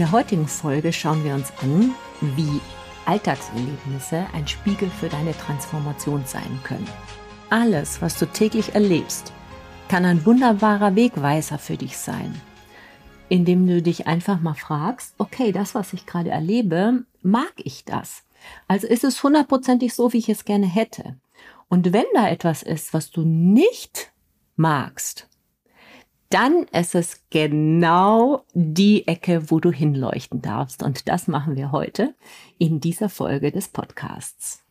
Der heutigen Folge schauen wir uns an, wie Alltagserlebnisse ein Spiegel für deine Transformation sein können. Alles, was du täglich erlebst, kann ein wunderbarer Wegweiser für dich sein, indem du dich einfach mal fragst, okay, das, was ich gerade erlebe, mag ich das? Also ist es hundertprozentig so, wie ich es gerne hätte? Und wenn da etwas ist, was du nicht magst, dann ist es genau die Ecke, wo du hinleuchten darfst. Und das machen wir heute in dieser Folge des Podcasts.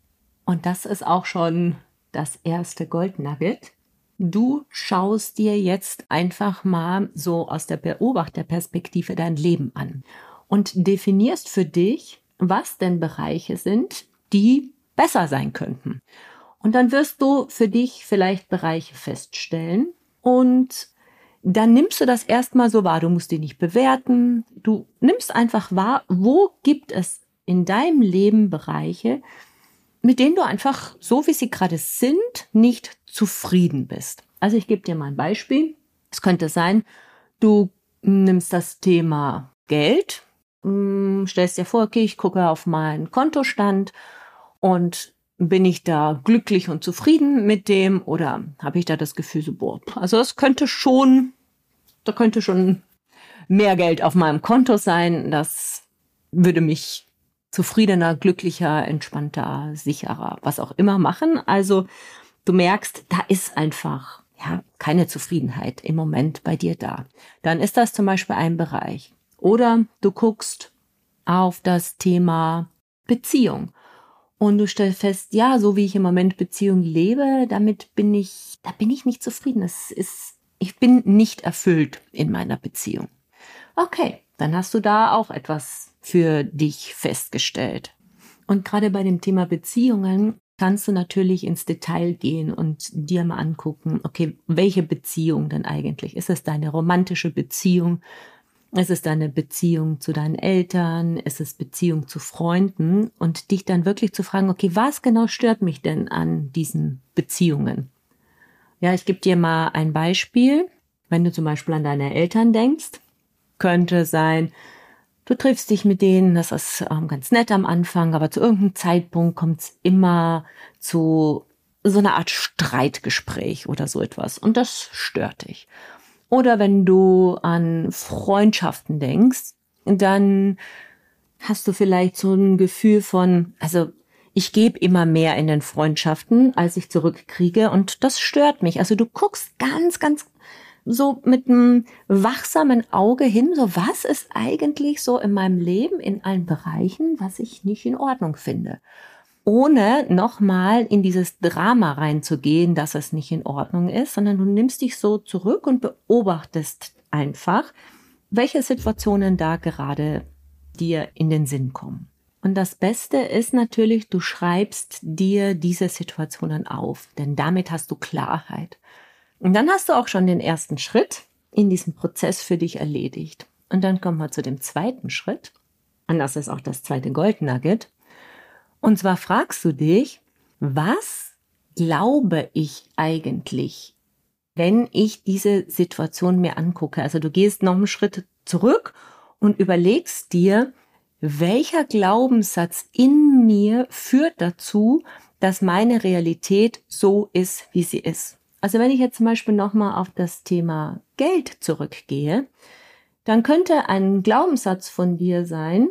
Und das ist auch schon das erste Goldnugget. Du schaust dir jetzt einfach mal so aus der Beobachterperspektive dein Leben an und definierst für dich, was denn Bereiche sind, die besser sein könnten. Und dann wirst du für dich vielleicht Bereiche feststellen und dann nimmst du das erstmal so wahr. Du musst die nicht bewerten. Du nimmst einfach wahr, wo gibt es in deinem Leben Bereiche, mit denen du einfach, so wie sie gerade sind, nicht zufrieden bist. Also ich gebe dir mal ein Beispiel. Es könnte sein, du nimmst das Thema Geld, hm, stellst dir vor, okay, ich gucke auf meinen Kontostand und bin ich da glücklich und zufrieden mit dem oder habe ich da das Gefühl so, boah, also es könnte schon, da könnte schon mehr Geld auf meinem Konto sein. Das würde mich zufriedener, glücklicher, entspannter, sicherer, was auch immer machen. Also du merkst, da ist einfach ja keine Zufriedenheit im Moment bei dir da. Dann ist das zum Beispiel ein Bereich. Oder du guckst auf das Thema Beziehung und du stellst fest, ja, so wie ich im Moment Beziehung lebe, damit bin ich, da bin ich nicht zufrieden. Es ist, ich bin nicht erfüllt in meiner Beziehung. Okay, dann hast du da auch etwas für dich festgestellt. Und gerade bei dem Thema Beziehungen kannst du natürlich ins Detail gehen und dir mal angucken, okay, welche Beziehung denn eigentlich? Ist es deine romantische Beziehung? Es ist deine Beziehung zu deinen Eltern, es ist Beziehung zu Freunden und dich dann wirklich zu fragen, okay, was genau stört mich denn an diesen Beziehungen? Ja, ich gebe dir mal ein Beispiel. Wenn du zum Beispiel an deine Eltern denkst, könnte sein, du triffst dich mit denen, das ist ähm, ganz nett am Anfang, aber zu irgendeinem Zeitpunkt kommt es immer zu so einer Art Streitgespräch oder so etwas und das stört dich. Oder wenn du an Freundschaften denkst, dann hast du vielleicht so ein Gefühl von, also ich gebe immer mehr in den Freundschaften, als ich zurückkriege und das stört mich. Also du guckst ganz, ganz so mit einem wachsamen Auge hin, so was ist eigentlich so in meinem Leben in allen Bereichen, was ich nicht in Ordnung finde ohne nochmal in dieses Drama reinzugehen, dass es nicht in Ordnung ist, sondern du nimmst dich so zurück und beobachtest einfach, welche Situationen da gerade dir in den Sinn kommen. Und das Beste ist natürlich, du schreibst dir diese Situationen auf, denn damit hast du Klarheit. Und dann hast du auch schon den ersten Schritt in diesem Prozess für dich erledigt. Und dann kommen wir zu dem zweiten Schritt. Und das ist auch das zweite Goldnugget. Und zwar fragst du dich, was glaube ich eigentlich, wenn ich diese Situation mir angucke? Also du gehst noch einen Schritt zurück und überlegst dir, welcher Glaubenssatz in mir führt dazu, dass meine Realität so ist, wie sie ist. Also wenn ich jetzt zum Beispiel nochmal auf das Thema Geld zurückgehe, dann könnte ein Glaubenssatz von dir sein,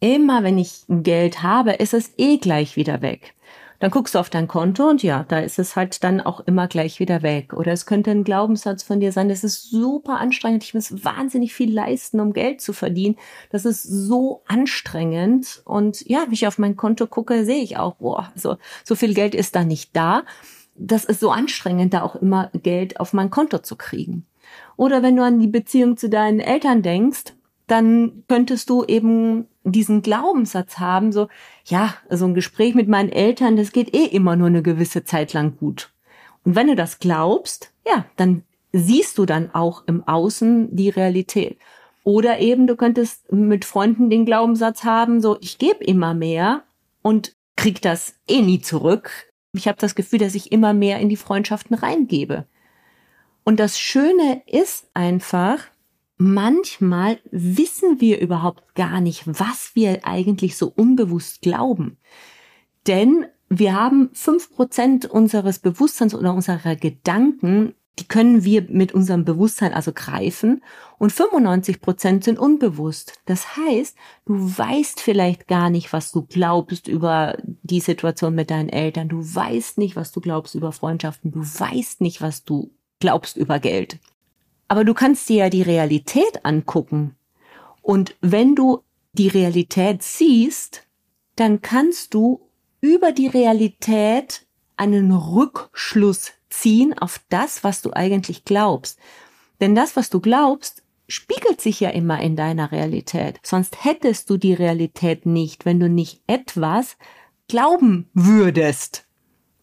immer wenn ich Geld habe, ist es eh gleich wieder weg. Dann guckst du auf dein Konto und ja, da ist es halt dann auch immer gleich wieder weg. Oder es könnte ein Glaubenssatz von dir sein, das ist super anstrengend, ich muss wahnsinnig viel leisten, um Geld zu verdienen. Das ist so anstrengend. Und ja, wenn ich auf mein Konto gucke, sehe ich auch, boah, so, so viel Geld ist da nicht da. Das ist so anstrengend, da auch immer Geld auf mein Konto zu kriegen. Oder wenn du an die Beziehung zu deinen Eltern denkst, dann könntest du eben diesen Glaubenssatz haben, so, ja, so ein Gespräch mit meinen Eltern, das geht eh immer nur eine gewisse Zeit lang gut. Und wenn du das glaubst, ja, dann siehst du dann auch im Außen die Realität. Oder eben du könntest mit Freunden den Glaubenssatz haben, so, ich gebe immer mehr und krieg das eh nie zurück. Ich habe das Gefühl, dass ich immer mehr in die Freundschaften reingebe. Und das Schöne ist einfach, manchmal wissen wir überhaupt gar nicht, was wir eigentlich so unbewusst glauben. Denn wir haben fünf Prozent unseres Bewusstseins oder unserer Gedanken, die können wir mit unserem Bewusstsein also greifen und 95 Prozent sind unbewusst. Das heißt, du weißt vielleicht gar nicht, was du glaubst über die Situation mit deinen Eltern. Du weißt nicht, was du glaubst über Freundschaften. Du weißt nicht, was du glaubst über Geld. Aber du kannst dir ja die Realität angucken. Und wenn du die Realität siehst, dann kannst du über die Realität einen Rückschluss ziehen auf das, was du eigentlich glaubst. Denn das, was du glaubst, spiegelt sich ja immer in deiner Realität. Sonst hättest du die Realität nicht, wenn du nicht etwas glauben würdest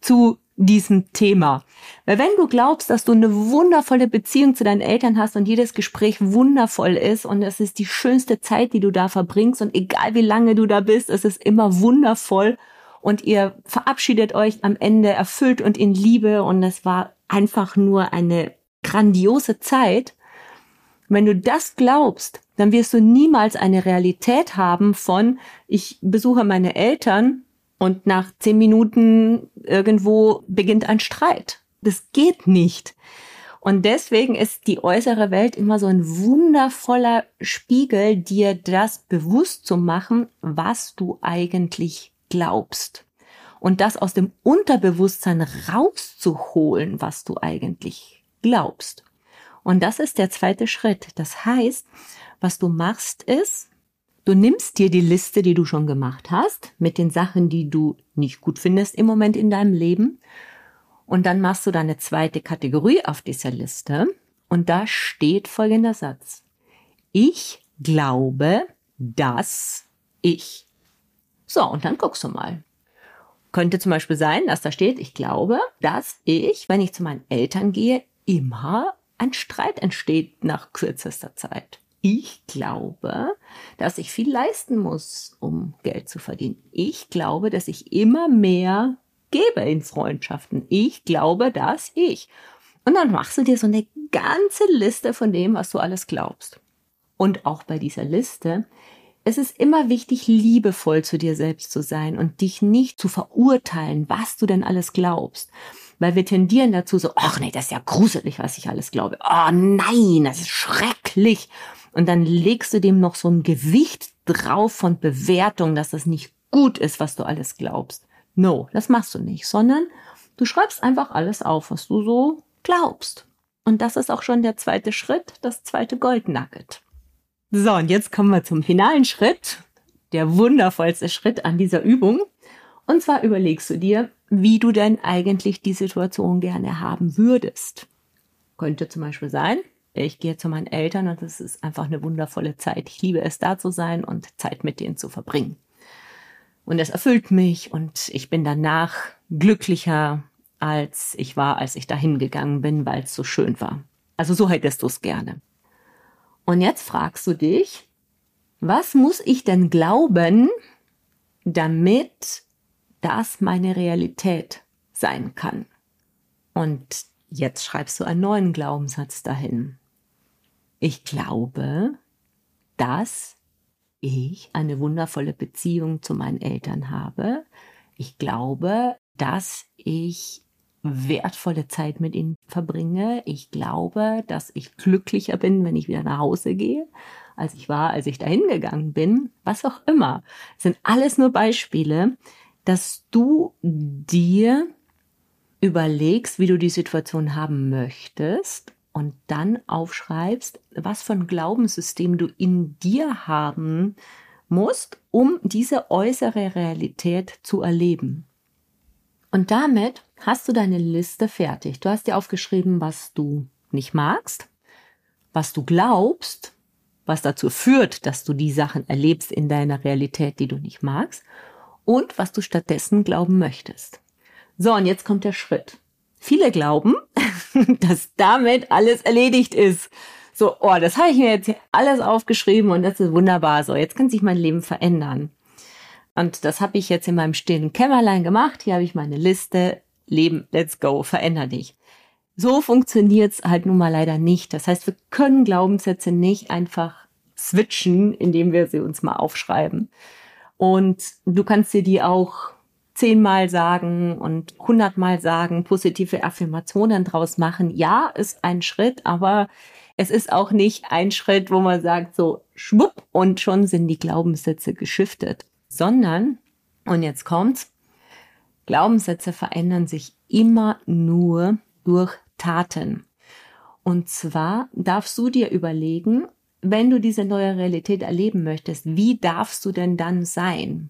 zu diesem Thema. Weil wenn du glaubst, dass du eine wundervolle Beziehung zu deinen Eltern hast und jedes Gespräch wundervoll ist und es ist die schönste Zeit, die du da verbringst und egal wie lange du da bist, es ist immer wundervoll und ihr verabschiedet euch am Ende erfüllt und in Liebe und es war einfach nur eine grandiose Zeit. Wenn du das glaubst, dann wirst du niemals eine Realität haben von, ich besuche meine Eltern und nach zehn Minuten irgendwo beginnt ein Streit. Das geht nicht. Und deswegen ist die äußere Welt immer so ein wundervoller Spiegel, dir das bewusst zu machen, was du eigentlich glaubst. Und das aus dem Unterbewusstsein rauszuholen, was du eigentlich glaubst. Und das ist der zweite Schritt. Das heißt, was du machst ist, Du nimmst dir die Liste, die du schon gemacht hast, mit den Sachen, die du nicht gut findest im Moment in deinem Leben. Und dann machst du deine zweite Kategorie auf dieser Liste. Und da steht folgender Satz. Ich glaube, dass ich. So, und dann guckst du mal. Könnte zum Beispiel sein, dass da steht, ich glaube, dass ich, wenn ich zu meinen Eltern gehe, immer ein Streit entsteht nach kürzester Zeit ich glaube, dass ich viel leisten muss, um Geld zu verdienen. Ich glaube, dass ich immer mehr gebe in Freundschaften. Ich glaube, dass ich. Und dann machst du dir so eine ganze Liste von dem, was du alles glaubst. Und auch bei dieser Liste, es ist immer wichtig, liebevoll zu dir selbst zu sein und dich nicht zu verurteilen, was du denn alles glaubst. Weil wir tendieren dazu so, ach nee, das ist ja gruselig, was ich alles glaube. Oh nein, das ist schrecklich und dann legst du dem noch so ein Gewicht drauf von Bewertung, dass das nicht gut ist, was du alles glaubst. No, das machst du nicht, sondern du schreibst einfach alles auf, was du so glaubst. Und das ist auch schon der zweite Schritt, das zweite Goldnugget. So, und jetzt kommen wir zum finalen Schritt, der wundervollste Schritt an dieser Übung. Und zwar überlegst du dir, wie du denn eigentlich die Situation gerne haben würdest. Könnte zum Beispiel sein, ich gehe zu meinen Eltern und es ist einfach eine wundervolle Zeit. Ich liebe es, da zu sein und Zeit mit denen zu verbringen. Und es erfüllt mich und ich bin danach glücklicher, als ich war, als ich dahin gegangen bin, weil es so schön war. Also so hättest du es gerne. Und jetzt fragst du dich, was muss ich denn glauben, damit das meine Realität sein kann? Und jetzt schreibst du einen neuen Glaubenssatz dahin. Ich glaube, dass ich eine wundervolle Beziehung zu meinen Eltern habe. Ich glaube, dass ich wertvolle Zeit mit ihnen verbringe. Ich glaube, dass ich glücklicher bin, wenn ich wieder nach Hause gehe, als ich war, als ich dahin gegangen bin. Was auch immer. Das sind alles nur Beispiele. dass du dir überlegst, wie du die Situation haben möchtest und dann aufschreibst, was für ein Glaubenssystem du in dir haben musst, um diese äußere Realität zu erleben. Und damit hast du deine Liste fertig. Du hast dir aufgeschrieben, was du nicht magst, was du glaubst, was dazu führt, dass du die Sachen erlebst in deiner Realität, die du nicht magst, und was du stattdessen glauben möchtest. So, und jetzt kommt der Schritt. Viele glauben, dass damit alles erledigt ist. So, oh, das habe ich mir jetzt alles aufgeschrieben und das ist wunderbar. So, jetzt kann sich mein Leben verändern. Und das habe ich jetzt in meinem stillen Kämmerlein gemacht. Hier habe ich meine Liste. Leben, let's go, veränder dich. So funktioniert's halt nun mal leider nicht. Das heißt, wir können Glaubenssätze nicht einfach switchen, indem wir sie uns mal aufschreiben. Und du kannst dir die auch zehnmal sagen und hundertmal sagen, positive Affirmationen draus machen. Ja, ist ein Schritt, aber es ist auch nicht ein Schritt, wo man sagt, so schwupp und schon sind die Glaubenssätze geschiftet, sondern, und jetzt kommt's, Glaubenssätze verändern sich immer nur durch Taten. Und zwar darfst du dir überlegen, wenn du diese neue Realität erleben möchtest, wie darfst du denn dann sein?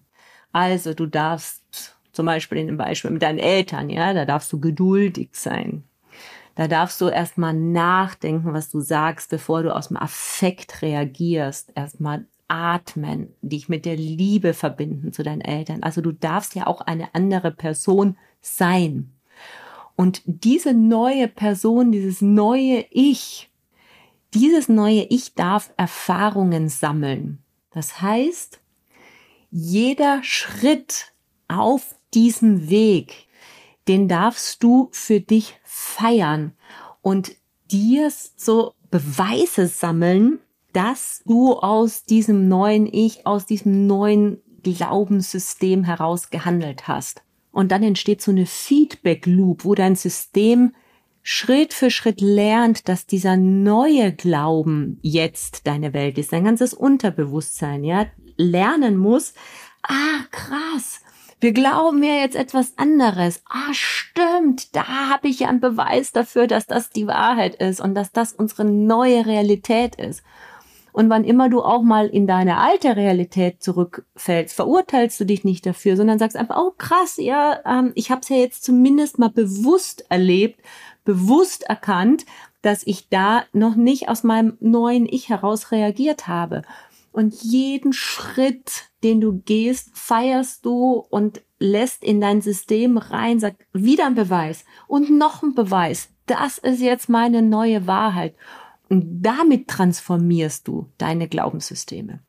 Also du darfst zum Beispiel in dem Beispiel mit deinen Eltern, ja, da darfst du geduldig sein. Da darfst du erstmal nachdenken, was du sagst, bevor du aus dem Affekt reagierst. Erstmal atmen, dich mit der Liebe verbinden zu deinen Eltern. Also du darfst ja auch eine andere Person sein. Und diese neue Person, dieses neue Ich, dieses neue Ich darf Erfahrungen sammeln. Das heißt, jeder Schritt auf diesem Weg, den darfst du für dich feiern und dir so Beweise sammeln, dass du aus diesem neuen Ich, aus diesem neuen Glaubenssystem heraus gehandelt hast. Und dann entsteht so eine Feedback Loop, wo dein System Schritt für Schritt lernt, dass dieser neue Glauben jetzt deine Welt ist, dein ganzes Unterbewusstsein, ja, lernen muss, ah, krass, wir glauben ja jetzt etwas anderes. Ah, stimmt, da habe ich ja einen Beweis dafür, dass das die Wahrheit ist und dass das unsere neue Realität ist. Und wann immer du auch mal in deine alte Realität zurückfällst, verurteilst du dich nicht dafür, sondern sagst einfach, oh krass, ja, ähm, ich habe es ja jetzt zumindest mal bewusst erlebt, bewusst erkannt, dass ich da noch nicht aus meinem neuen Ich heraus reagiert habe. Und jeden Schritt, den du gehst, feierst du und lässt in dein System rein, sagt wieder ein Beweis und noch ein Beweis. Das ist jetzt meine neue Wahrheit. Und damit transformierst du deine Glaubenssysteme.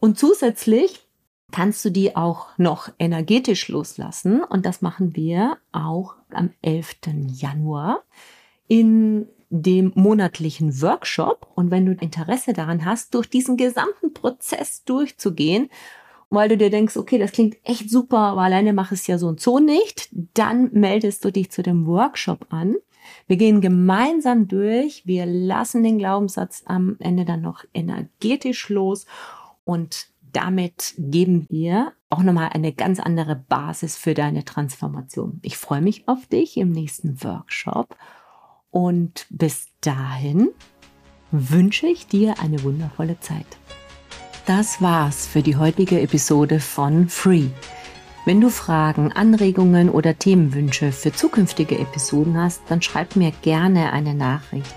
Und zusätzlich kannst du die auch noch energetisch loslassen. Und das machen wir auch am 11. Januar in dem monatlichen Workshop. Und wenn du Interesse daran hast, durch diesen gesamten Prozess durchzugehen, weil du dir denkst, okay, das klingt echt super, aber alleine mache ich es ja so und so nicht, dann meldest du dich zu dem Workshop an. Wir gehen gemeinsam durch, wir lassen den Glaubenssatz am Ende dann noch energetisch los und damit geben wir auch nochmal eine ganz andere Basis für deine Transformation. Ich freue mich auf dich im nächsten Workshop und bis dahin wünsche ich dir eine wundervolle Zeit. Das war's für die heutige Episode von Free. Wenn du Fragen, Anregungen oder Themenwünsche für zukünftige Episoden hast, dann schreib mir gerne eine Nachricht.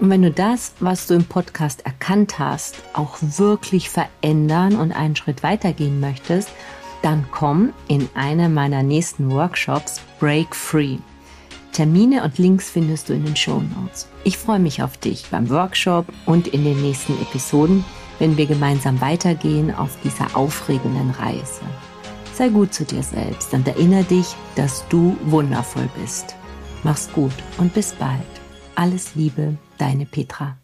Und wenn du das, was du im Podcast erkannt hast, auch wirklich verändern und einen Schritt weitergehen möchtest, dann komm in einen meiner nächsten Workshops Break Free. Termine und Links findest du in den Show Notes. Ich freue mich auf dich beim Workshop und in den nächsten Episoden, wenn wir gemeinsam weitergehen auf dieser aufregenden Reise. Sei gut zu dir selbst und erinnere dich, dass du wundervoll bist. Mach's gut und bis bald. Alles Liebe, deine Petra.